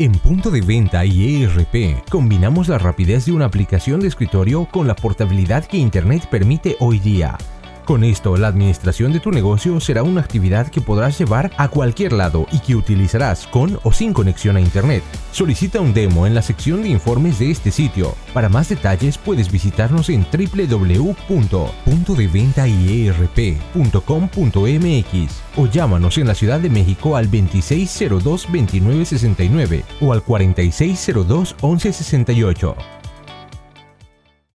En punto de venta y ERP, combinamos la rapidez de una aplicación de escritorio con la portabilidad que Internet permite hoy día. Con esto, la administración de tu negocio será una actividad que podrás llevar a cualquier lado y que utilizarás con o sin conexión a Internet. Solicita un demo en la sección de informes de este sitio. Para más detalles puedes visitarnos en www.puntodeventaierp.com.mx o llámanos en la Ciudad de México al 2602-2969 o al 4602-1168.